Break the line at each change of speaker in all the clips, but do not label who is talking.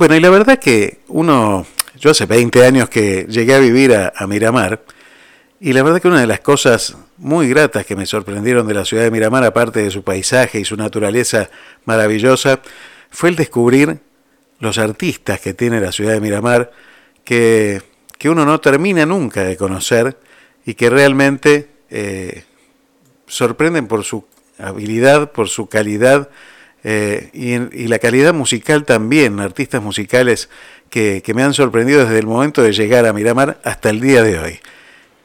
Bueno, y la verdad que uno, yo hace 20 años que llegué a vivir a, Miramar, y la verdad que una de las cosas muy gratas que me sorprendieron de la ciudad de Miramar, aparte de su paisaje y su naturaleza maravillosa, fue el descubrir los artistas que tiene la ciudad de Miramar, que, uno no termina nunca de conocer y que realmente eh, sorprenden por su habilidad, por su calidad eh, y, la calidad musical también, artistas musicales que, me han sorprendido desde el momento de llegar a Miramar hasta el día de hoy.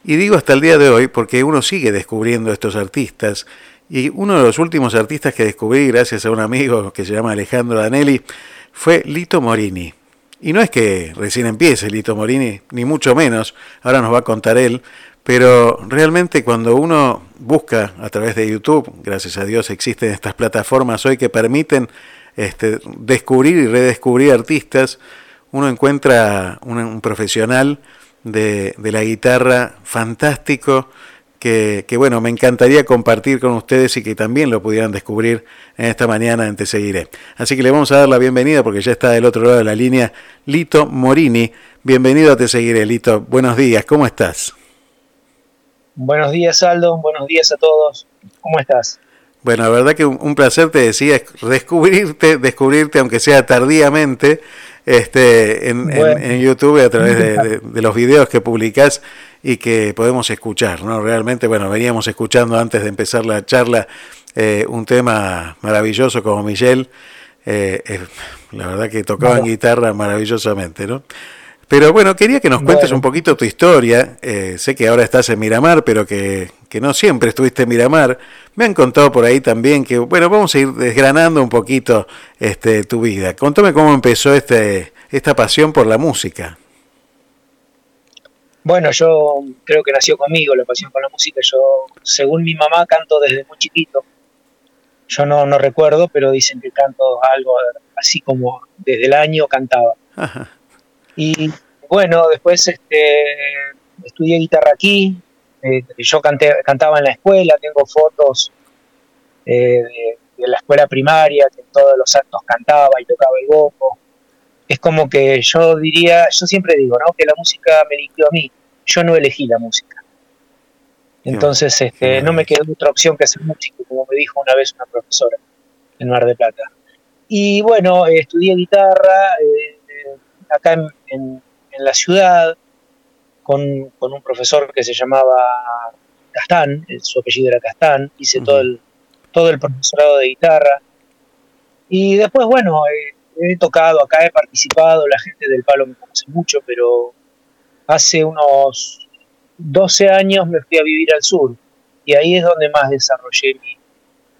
Y digo hasta el día de hoy porque uno sigue descubriendo estos artistas y uno de los últimos artistas que descubrí gracias a un amigo que se llama Alejandro Danelli fue Lito Morini. Y no es que recién empiece Lito Morini, ni mucho menos, ahora nos va a contar él, pero realmente cuando uno busca a través de YouTube, gracias a Dios existen estas plataformas hoy que permiten este, descubrir y redescubrir artistas, uno encuentra un, profesional de, la guitarra fantástico que, bueno, me encantaría compartir con ustedes y que también lo pudieran descubrir en esta mañana en Te Seguiré. Así que le vamos a dar la bienvenida porque ya está del otro lado de la línea Lito Morini. Bienvenido a Te Seguiré, Lito. Buenos días, ¿cómo estás?
Buenos días, Aldo. Buenos días a todos. ¿Cómo estás?
Bueno, la verdad que un, placer te decía descubrirte, descubrirte aunque sea tardíamente, este, en, YouTube a través de, los videos que publicás y que podemos escuchar, ¿no? Realmente, bueno, veníamos escuchando antes de empezar la charla eh, un tema maravilloso como Michelle, eh, eh, la verdad que tocaban guitarra maravillosamente, ¿no? Pero bueno, quería que nos cuentes un poquito tu historia. Eh, sé que ahora estás en Miramar, pero que, no siempre estuviste en Miramar. Me han contado por ahí también que, bueno, vamos a ir desgranando un poquito este, tu vida. Contame cómo empezó este, esta pasión por la música.
Bueno, yo creo que nació conmigo la pasión por la música. Yo, según mi mamá, canto desde muy chiquito. Yo no, no recuerdo, pero dicen que canto algo así como desde el año cantaba. Ajá. Y bueno, después este, estudié guitarra aquí, eh, yo canté, cantaba en la escuela, tengo fotos eh, la escuela primaria, que en todos los actos cantaba y tocaba el boco. Es como que yo diría, yo siempre digo, ¿no? Que la música me eligió a mí, yo no elegí la música. Entonces, este, no me quedó otra opción que ser músico, como me dijo una vez una profesora en Mar de Plata. Y bueno, estudié guitarra eh, acá en, la ciudad con, un profesor que se llamaba Castán, su apellido era Castán, hice todo, el, todo el profesorado de guitarra. Y después, bueno, eh, he tocado acá, he participado, la gente del palo me conoce mucho, pero hace unos 12 años me fui a vivir al sur y ahí es donde más desarrollé mi,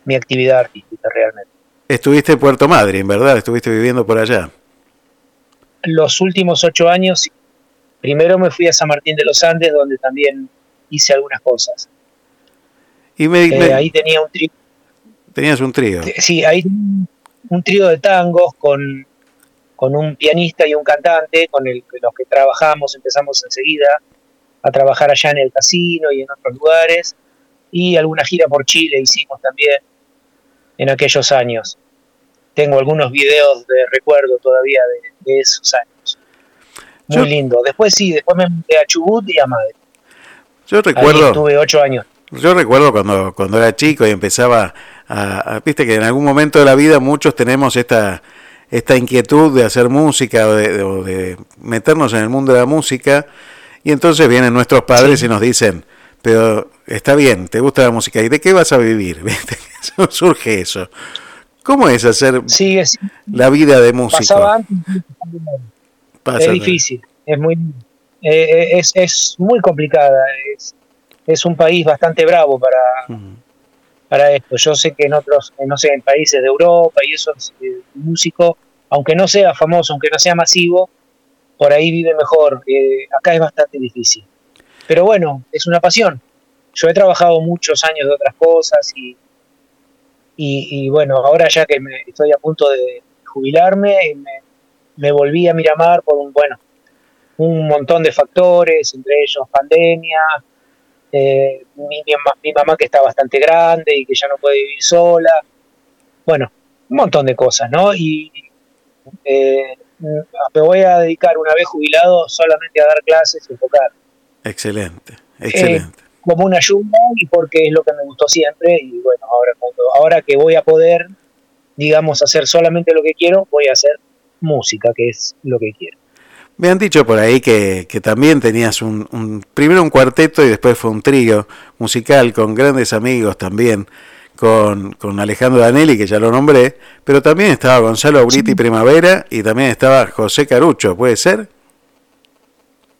mi actividad artística realmente.
Estuviste en Puerto Madryn, ¿verdad? Estuviste viviendo por allá.
Los últimos ocho años, primero me fui a San Martín de los Andes, donde también hice algunas cosas.
Y
eh, ahí tenía un trío.
Tenías un trío.
Sí, ahí un trío de tangos con, con un pianista y un cantante con el, los que trabajamos, empezamos enseguida a trabajar allá en el casino y en otros lugares, y alguna gira por Chile hicimos también en aquellos años. Tengo algunos videos de recuerdo todavía de, esos años. Muy lindo. Después sí, después me mudé a Chubut y a Madrid.
Yo recuerdo.
tuve ocho años.
Yo recuerdo cuando, cuando era chico y empezaba a, Viste que en algún momento de la vida muchos tenemos esta, esta inquietud de hacer música o de, meternos en el mundo de la música. Y entonces vienen nuestros padres y nos dicen, pero está bien, te gusta la música, ¿y de qué vas a vivir? Surge eso. ¿Cómo es hacer la vida de músico?
Pasaba antes, es difícil, es muy, eh, eh, es, muy complicada, es, es, un país bastante bravo para, para esto. Yo sé que en otros, no sé, en países de Europa y eso, eh, músico, aunque no sea famoso, aunque no sea masivo, por ahí vive mejor. acá es bastante difícil. Pero bueno, es una pasión. Yo he trabajado muchos años de otras cosas y, y, bueno, ahora ya que me, estoy a punto de jubilarme, me, volví a Miramar por un, bueno, un montón de factores, entre ellos pandemia, eh, mi, mi, mamá que está bastante grande y que ya no puede vivir sola, bueno, un montón de cosas, ¿no? Y eh, me voy a dedicar una vez jubilado solamente a dar clases y enfocar.
Excelente, excelente.
Como una ayuda y porque es lo que me gustó siempre y bueno, ahora, ahora que voy a poder, digamos, hacer solamente lo que quiero, voy a hacer música, que es lo que quiero.
Me han dicho por ahí que, que también tenías un, un, primero un cuarteto y después fue un trío musical con grandes amigos también, con, con Alejandro Danelli, que ya lo nombré, pero también estaba Gonzalo Auriti Primavera y también estaba José Carucho, ¿puede ser?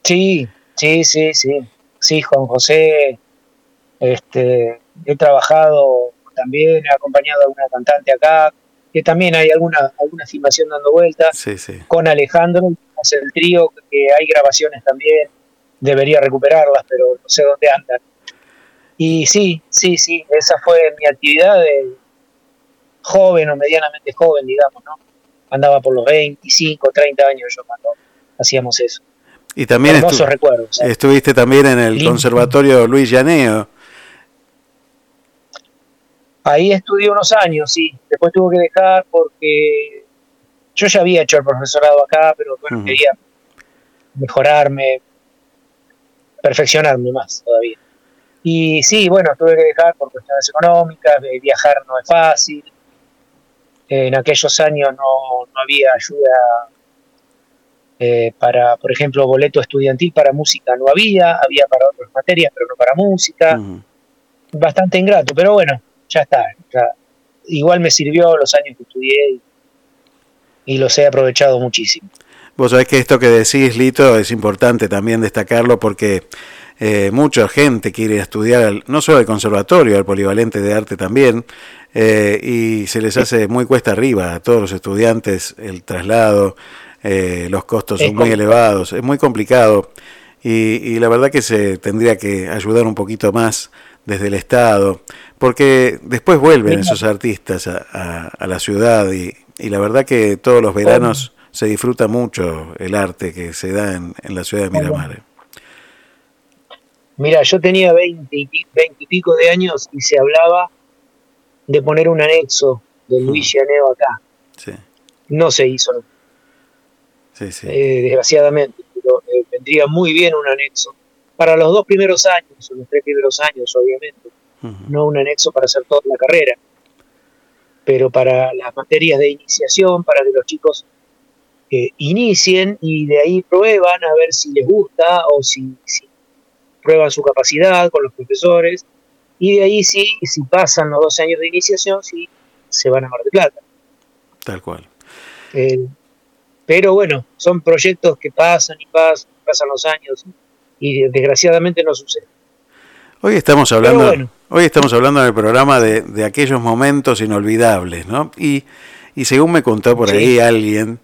Sí, Sí, sí, sí. Sí, Juan José, este, he trabajado también, he acompañado a una cantante acá, que también hay alguna, alguna filmación dando vueltas.
Sí, sí.
Con Alejandro, el trío, que hay grabaciones también, debería recuperarlas, pero no sé dónde andan. Y sí, sí, sí, esa fue mi actividad de joven o medianamente joven, digamos, ¿no? Andaba por los 25, 30 años yo cuando hacíamos eso.
Y también estuviste también en el Conservatorio Luis Llaneo.
Ahí estudié unos años, sí. Después tuve que dejar porque yo ya había hecho el profesorado acá, pero bueno, quería mejorarme, perfeccionarme más todavía. Y sí, bueno, tuve que dejar por cuestiones económicas, viajar no es fácil. En aquellos años no, no había ayuda eh, para, por ejemplo, boleto estudiantil para música no había, había para otras materias, pero no para música. Bastante ingrato, pero bueno, ya está. igual me sirvió los años que estudié y, los he aprovechado muchísimo.
Vos sabés que esto que decís, Lito, es importante también destacarlo porque eh, mucha gente quiere estudiar, no solo al conservatorio, al polivalente de arte también, eh, y se les hace muy cuesta arriba a todos los estudiantes el traslado, eh, los costos son muy elevados, es muy complicado. Y, la verdad que se tendría que ayudar un poquito más desde el Estado, porque después vuelven esos artistas a, la ciudad y, la verdad que todos los veranos se disfruta mucho el arte que se da en, la ciudad de Miramar.
Mira, yo tenía 20 y, pico de años y se hablaba de poner un anexo de Luis Llaneo acá. No se hizo eh, desgraciadamente, pero eh, vendría muy bien un anexo. Para los dos primeros años, o los tres primeros años, obviamente, no un anexo para hacer toda la carrera, pero para las materias de iniciación, para que los chicos eh, inicien y de ahí prueban a ver si les gusta o si, prueban su capacidad con los profesores y de ahí sí, si pasan los 12 años de iniciación, sí se van a Mar de Plata.
Tal cual.
Eh, pero bueno, son proyectos que pasan y pasan, pasan los años y desgraciadamente no sucede.
Hoy estamos hablando, hoy estamos hablando en el programa de, aquellos momentos inolvidables, ¿no? Y, y según me contó por ahí alguien,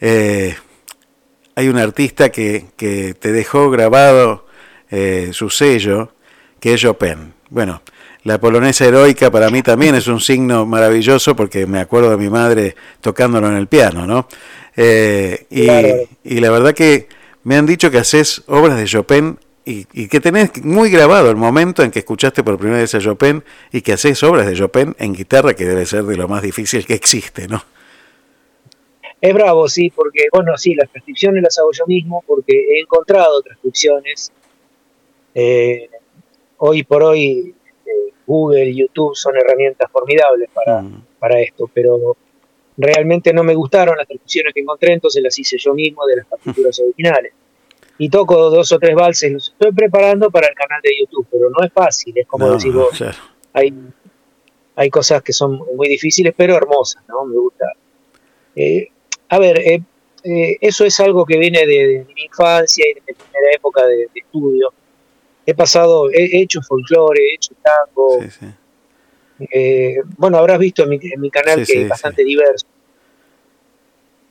eh, hay un artista que, que te dejó grabado eh, su sello, que es Chopin. Bueno, la polonesa heroica para mí también es un signo maravilloso porque me acuerdo de mi madre tocándolo en el piano, ¿no? Eh, y, y, la verdad que me han dicho que haces obras de Chopin y, y, que tenés muy grabado el momento en que escuchaste por primera vez a Chopin y que haces obras de Chopin en guitarra, que debe ser de lo más difícil que existe, ¿no?
Es bravo, sí, porque, bueno, sí, las transcripciones las hago yo mismo porque he encontrado transcripciones. Eh, hoy por hoy eh, Google, YouTube son herramientas formidables para, mm. para esto, pero realmente no me gustaron las transcripciones que encontré, entonces las hice yo mismo de las partituras originales. Y toco dos o tres valses, los estoy preparando para el canal de YouTube, pero no es fácil, es como decir hay, hay cosas que son muy difíciles, pero hermosas, ¿no? Me gusta. Eh, a ver, eh, eh, eso es algo que viene de, mi infancia y de mi primera época de, estudio. He pasado, he, hecho folclore, he hecho tango. Eh, bueno, habrás visto en mi, canal que es bastante diverso.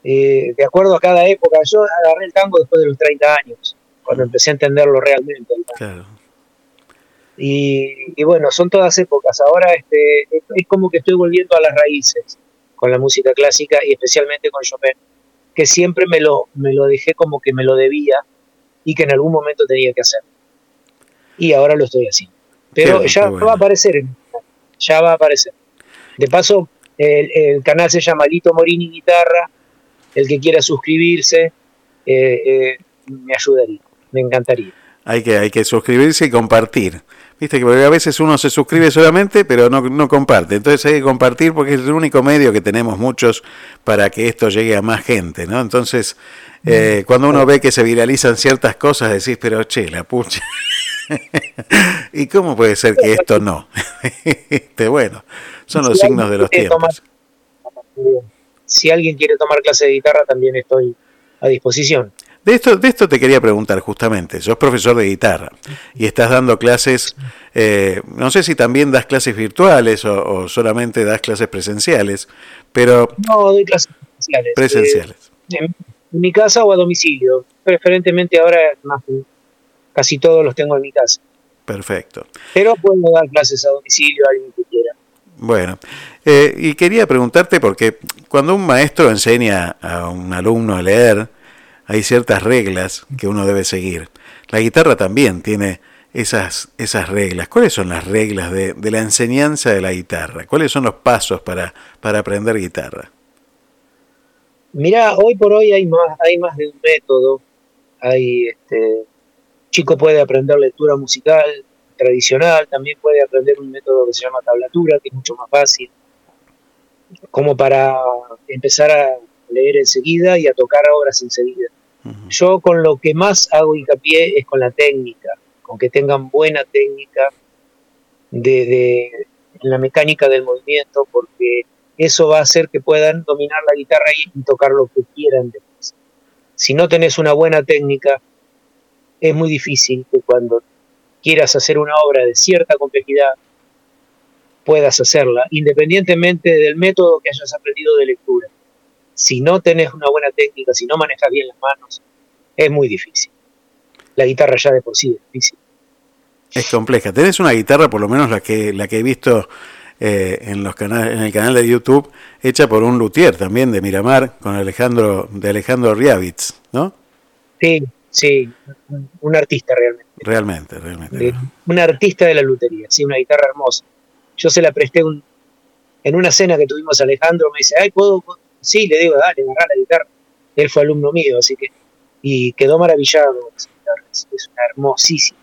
de acuerdo a cada época, yo agarré el tango después de los 30 años, cuando mm. empecé a entenderlo realmente. Y, bueno, son todas épocas. Ahora este, es como que estoy volviendo a las raíces con la música clásica y especialmente con Chopin, que siempre me lo, me lo dejé como que me lo debía y que en algún momento tenía que hacer. Y ahora lo estoy haciendo. Pero ya va a aparecer, ya va a aparecer. De paso, el, canal se llama Lito Morini Guitarra, el que quiera suscribirse, eh, eh, me ayudaría, me encantaría.
Hay que, hay que suscribirse y compartir. Viste que a veces uno se suscribe solamente, pero no, no comparte. Entonces hay que compartir porque es el único medio que tenemos muchos para que esto llegue a más gente, ¿no? Entonces, eh, cuando uno ve que se viralizan ciertas cosas, decís, pero che, la pucha. ¿Y cómo puede ser que esto no? este, bueno, son los signos de los tiempos.
si alguien quiere tomar clase de guitarra, también estoy a disposición.
De esto, de esto te quería preguntar justamente. Sos profesor de guitarra y estás dando clases, eh, no sé si también das clases virtuales o, solamente das clases presenciales, pero...
No, doy clases presenciales.
Presenciales.
Eh, en, mi casa o a domicilio. Preferentemente ahora más, casi todos los tengo en mi casa.
Perfecto.
Pero puedo dar clases a domicilio a alguien que quiera.
Bueno, eh, y quería preguntarte porque cuando un maestro enseña a un alumno a leer, hay ciertas reglas que uno debe seguir. La guitarra también tiene esas, esas reglas. ¿Cuáles son las reglas de, la enseñanza de la guitarra? ¿Cuáles son los pasos para, para aprender guitarra?
Mirá, hoy por hoy hay más, hay más de un método. Hay, este, chico puede aprender lectura musical tradicional, también puede aprender un método que se llama tablatura, que es mucho más fácil, como para empezar a leer enseguida y a tocar obras enseguida. Yo con lo que más hago hincapié es con la técnica, con que tengan buena técnica de, en la mecánica del movimiento, porque eso va a hacer que puedan dominar la guitarra y, tocar lo que quieran después. Si no tenés una buena técnica, es muy difícil que cuando quieras hacer una obra de cierta complejidad puedas hacerla, independientemente del método que hayas aprendido de lectura si no tenés una buena técnica, si no manejas bien las manos, es muy difícil. La guitarra ya de por sí es difícil.
Es compleja. Tenés una guitarra, por lo menos la que, la que he visto eh, en, los canales, en el canal de YouTube, hecha por un luthier también de Miramar, con Alejandro, de Alejandro Riavitz, ¿no?
Sí, sí, un artista realmente.
Realmente, realmente.
un artista de la lutería, sí, una guitarra hermosa. Yo se la presté un, en una cena que tuvimos Alejandro me dice, ay, ¿puedo? Sí, le digo, dale, agarra la guitarra. Él fue alumno mío, así que, y quedó maravillado. Es una hermosísima,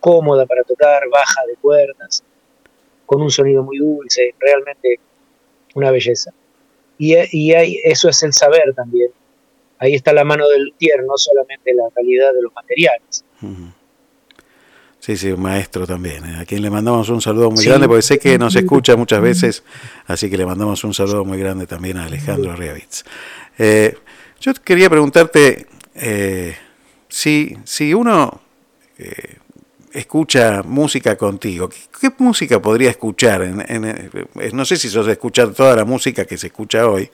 cómoda para tocar, baja de cuerdas, con un sonido muy dulce, realmente una belleza. Y, y hay, eso es el saber también. Ahí está la mano del luthier, no solamente la calidad de los materiales.
Sí, sí, un maestro también, ¿eh? a quien le mandamos un saludo muy grande, porque sé que nos escucha muchas veces, así que le mandamos un saludo muy grande también a Alejandro Riavitz. Eh, yo quería preguntarte eh, si, si uno escucha música contigo, ¿qué, música podría escuchar? En, no sé si sos de escuchar toda la música que se escucha hoy,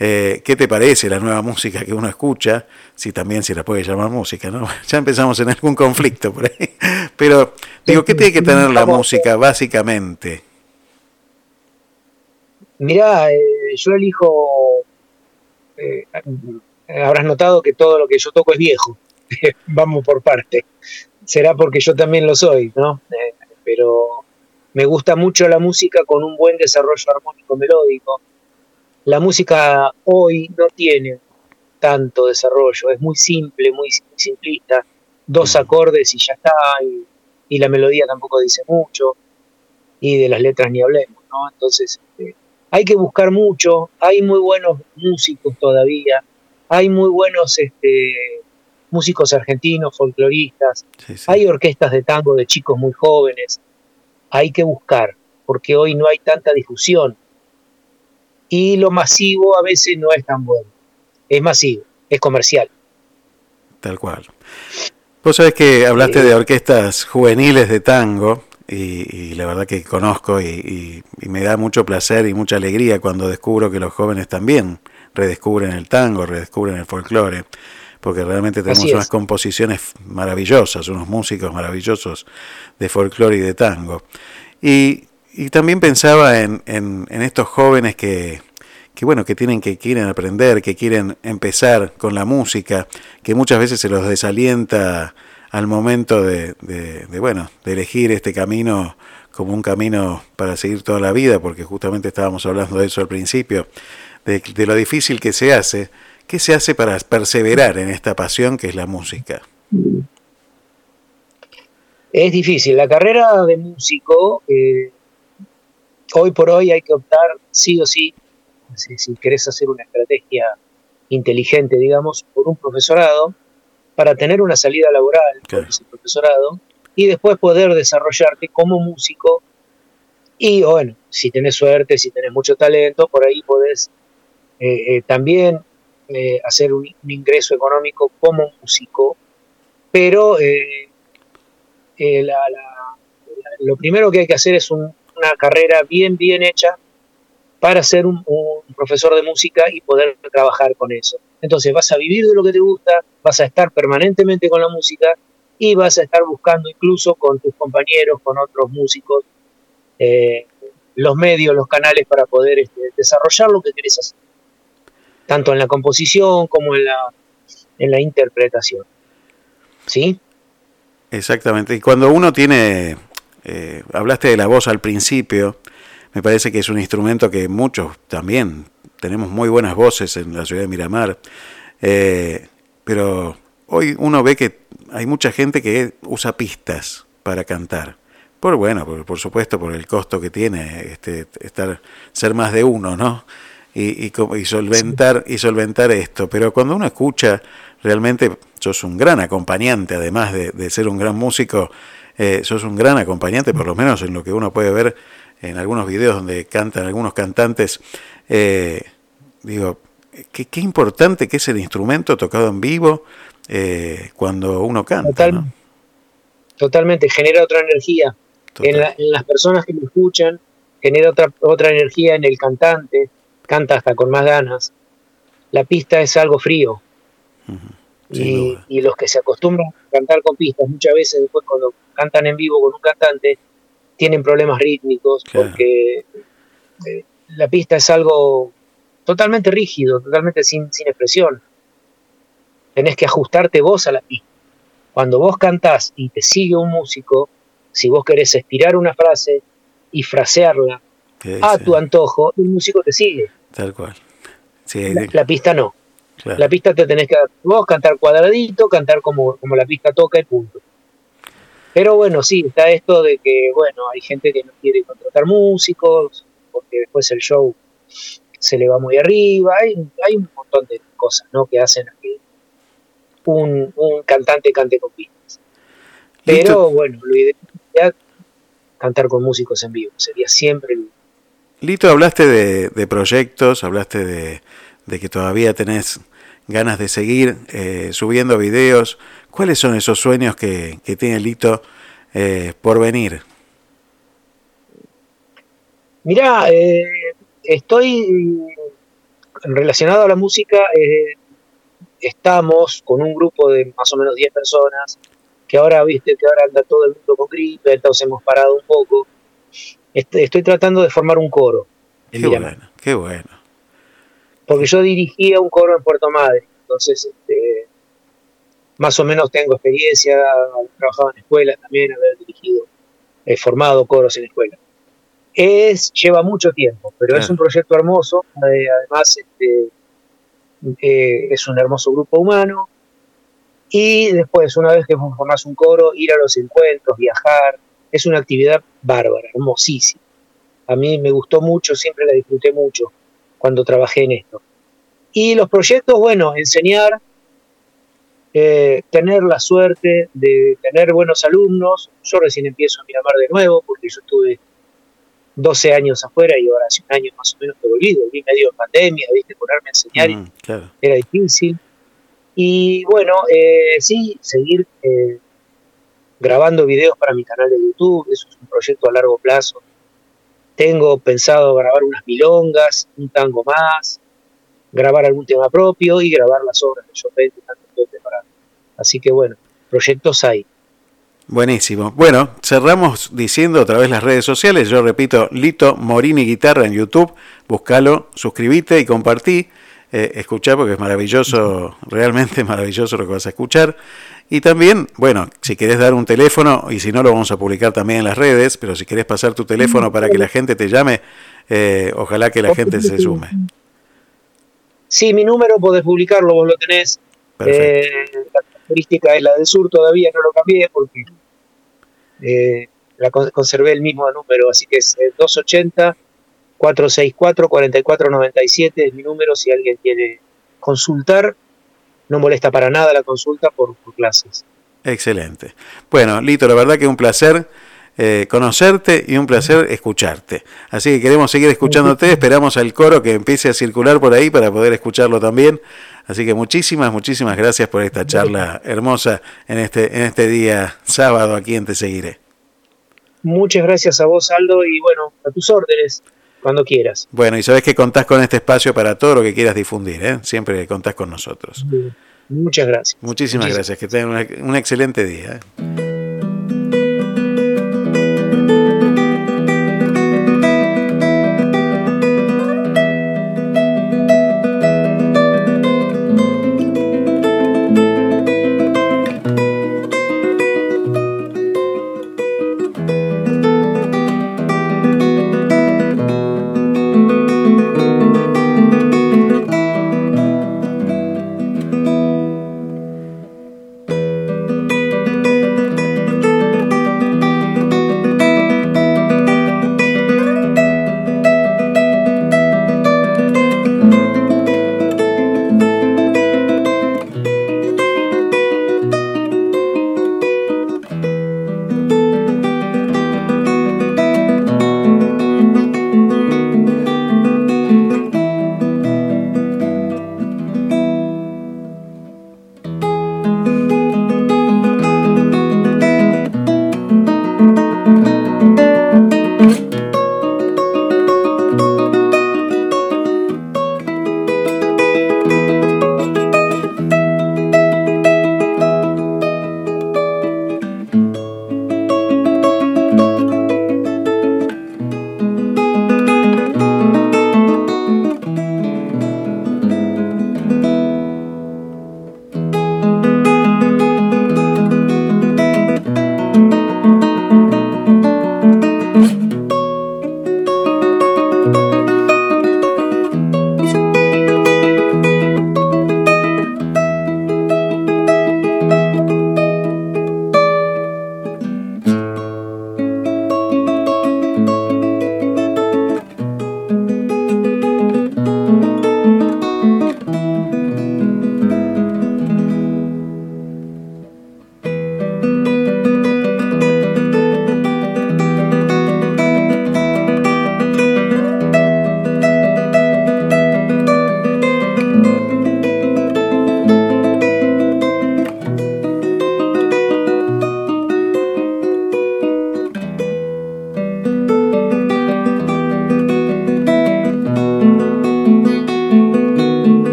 eh, ¿Qué te parece la nueva música que uno escucha? Si también se la puede llamar música, ¿no? Ya empezamos en algún conflicto por ahí. Pero, digo, ¿qué tiene que tener la música básicamente?
Mirá, eh, yo elijo, eh, habrás notado que todo lo que yo toco es viejo, vamos por parte. Será porque yo también lo soy, ¿no? pero me gusta mucho la música con un buen desarrollo armónico melódico, la música hoy no tiene tanto desarrollo, es muy simple, muy, simplista, dos acordes y ya está, y, la melodía tampoco dice mucho, y de las letras ni hablemos, ¿no? Entonces, este, hay que buscar mucho, hay muy buenos músicos todavía, hay muy buenos este, músicos argentinos, folcloristas, hay orquestas de tango de chicos muy jóvenes, hay que buscar, porque hoy no hay tanta difusión y lo masivo a veces no es tan bueno. Es masivo, es comercial.
Tal cual. Vos sabés que hablaste de orquestas juveniles de tango y, la verdad que conozco y, me da mucho placer y mucha alegría cuando descubro que los jóvenes también redescubren el tango, redescubren el folclore, porque realmente tenemos unas composiciones maravillosas, unos músicos maravillosos de folclore y de tango. Y y también pensaba en, en, estos jóvenes que, que, bueno, que tienen que quieren aprender, que quieren empezar con la música, que muchas veces se los desalienta al momento de, de, bueno, de elegir este camino como un camino para seguir toda la vida, porque justamente estábamos hablando de eso al principio, de, lo difícil que se hace. ¿Qué se hace para perseverar en esta pasión que es la música?
Es difícil. La carrera de músico eh, hoy por hoy hay que optar sí o sí, si, querés hacer una estrategia inteligente, digamos, por un profesorado, para tener una salida laboral con ese profesorado y después poder desarrollarte como músico. Y bueno, si tenés suerte, si tenés mucho talento, por ahí podés eh, eh, también eh, hacer un, ingreso económico como músico, pero lo primero que hay que hacer es un, una carrera bien, bien hecha para ser un, profesor de música y poder trabajar con eso. Entonces vas a vivir de lo que te gusta, vas a estar permanentemente con la música y vas a estar buscando incluso con tus compañeros, con otros músicos, eh, los medios, los canales para poder este, desarrollar lo que querés hacer, tanto en la composición como en la, en la interpretación. ¿Sí?
Exactamente. Y cuando uno tiene eh, hablaste de la voz al principio, me parece que es un instrumento que muchos también tenemos muy buenas voces en la ciudad de Miramar, eh, pero hoy uno ve que hay mucha gente que usa pistas para cantar. Por bueno, por, supuesto, por el costo que tiene este, estar, ser más de uno, ¿no? Y, y, solventar, y solventar esto. Pero cuando uno escucha, realmente sos un gran acompañante, además de, de ser un gran músico, eh, sos un gran acompañante, por lo menos en lo que uno puede ver en algunos videos donde cantan algunos cantantes. Eh, digo, qué, qué, importante que es el instrumento tocado en vivo eh, cuando uno canta.
Totalmente, genera otra energía en, las personas que lo escuchan, genera otra, otra energía en el cantante, canta hasta con más ganas. La pista es algo frío. y, y, los que se acostumbran cantar con pistas, muchas veces después cuando cantan en vivo con un cantante tienen problemas rítmicos porque eh, la pista es algo totalmente rígido, totalmente sin, sin expresión. Tenés que ajustarte vos a la pista. Cuando vos cantás y te sigue un músico, si vos querés estirar una frase y frasearla a tu antojo, el músico te sigue.
Tal cual.
la, pista no. La pista te tenés que vos cantar cuadradito, cantar como, como la pista toca y punto. Pero bueno, sí, está esto de que, bueno, hay gente que no quiere contratar músicos, porque después el show se le va muy arriba, hay, hay un montón de cosas, ¿no? Que hacen que un, un cantante cante con pistas. Pero bueno, lo ideal sería cantar con músicos en vivo, sería siempre el...
Lito, hablaste de, proyectos, hablaste de, de, que todavía tenés ganas de seguir eh, subiendo videos. ¿Cuáles son esos sueños que, tiene Lito eh, por venir?
Mirá, eh, estoy relacionado a la música, eh, estamos con un grupo de más o menos 10 personas, que ahora, viste, que ahora anda todo el mundo con gripe, entonces hemos parado un poco. Estoy tratando de formar un coro.
Qué bueno, qué bueno.
Porque yo dirigía un coro en Puerto Madre, entonces este, más o menos tengo experiencia, he trabajado en escuelas también, haber dirigido, he formado coros en escuelas. Es, lleva mucho tiempo, pero es un proyecto hermoso, además este, eh, es un hermoso grupo humano, y después, una vez que formás un coro, ir a los encuentros, viajar, es una actividad bárbara, hermosísima. A mí me gustó mucho, siempre la disfruté mucho cuando trabajé en esto. Y los proyectos, bueno, enseñar, eh, tener la suerte de tener buenos alumnos. Yo recién empiezo a Miramar de nuevo porque yo estuve 12 años afuera y ahora hace un año más o menos que volví, volví medio en pandemia, viste, ponerme a enseñar mm, era difícil. Y bueno, eh, sí, seguir eh, grabando videos para mi canal de YouTube, eso es un proyecto a largo plazo. Tengo pensado grabar unas milongas, un tango más, grabar algún tema propio y grabar las obras de Chopin que están preparadas. Así que bueno, proyectos hay.
Buenísimo. Bueno, cerramos diciendo otra vez las redes sociales. Yo repito, Lito Morini Guitarra en YouTube. Búscalo, suscríbete y compartí. Eh, escuchar porque es maravilloso, realmente maravilloso lo que vas a escuchar. Y también, bueno, si querés dar un teléfono, y si no lo vamos a publicar también en las redes, pero si querés pasar tu teléfono para que la gente te llame, eh, ojalá que la gente se sume.
Sí, mi número podés publicarlo, vos lo tenés. Eh, la característica es la del sur, todavía no lo cambié porque eh, la conservé el mismo número, así que es 280 464 4497 es mi número si alguien quiere consultar. No molesta para nada la consulta por, por clases.
Excelente. Bueno, Lito, la verdad que un placer eh, conocerte y un placer escucharte. Así que queremos seguir escuchándote, esperamos al coro que empiece a circular por ahí para poder escucharlo también. Así que muchísimas, muchísimas gracias por esta charla hermosa en este, en este día sábado aquí en Te Seguiré.
Muchas gracias a vos, Aldo, y bueno, a tus órdenes, cuando quieras.
Bueno, y sabes que contás con este espacio para todo lo que quieras difundir, ¿eh? siempre contás con nosotros.
Muchas gracias.
Muchísimas, gracias, que tengan un excelente día. ¿eh?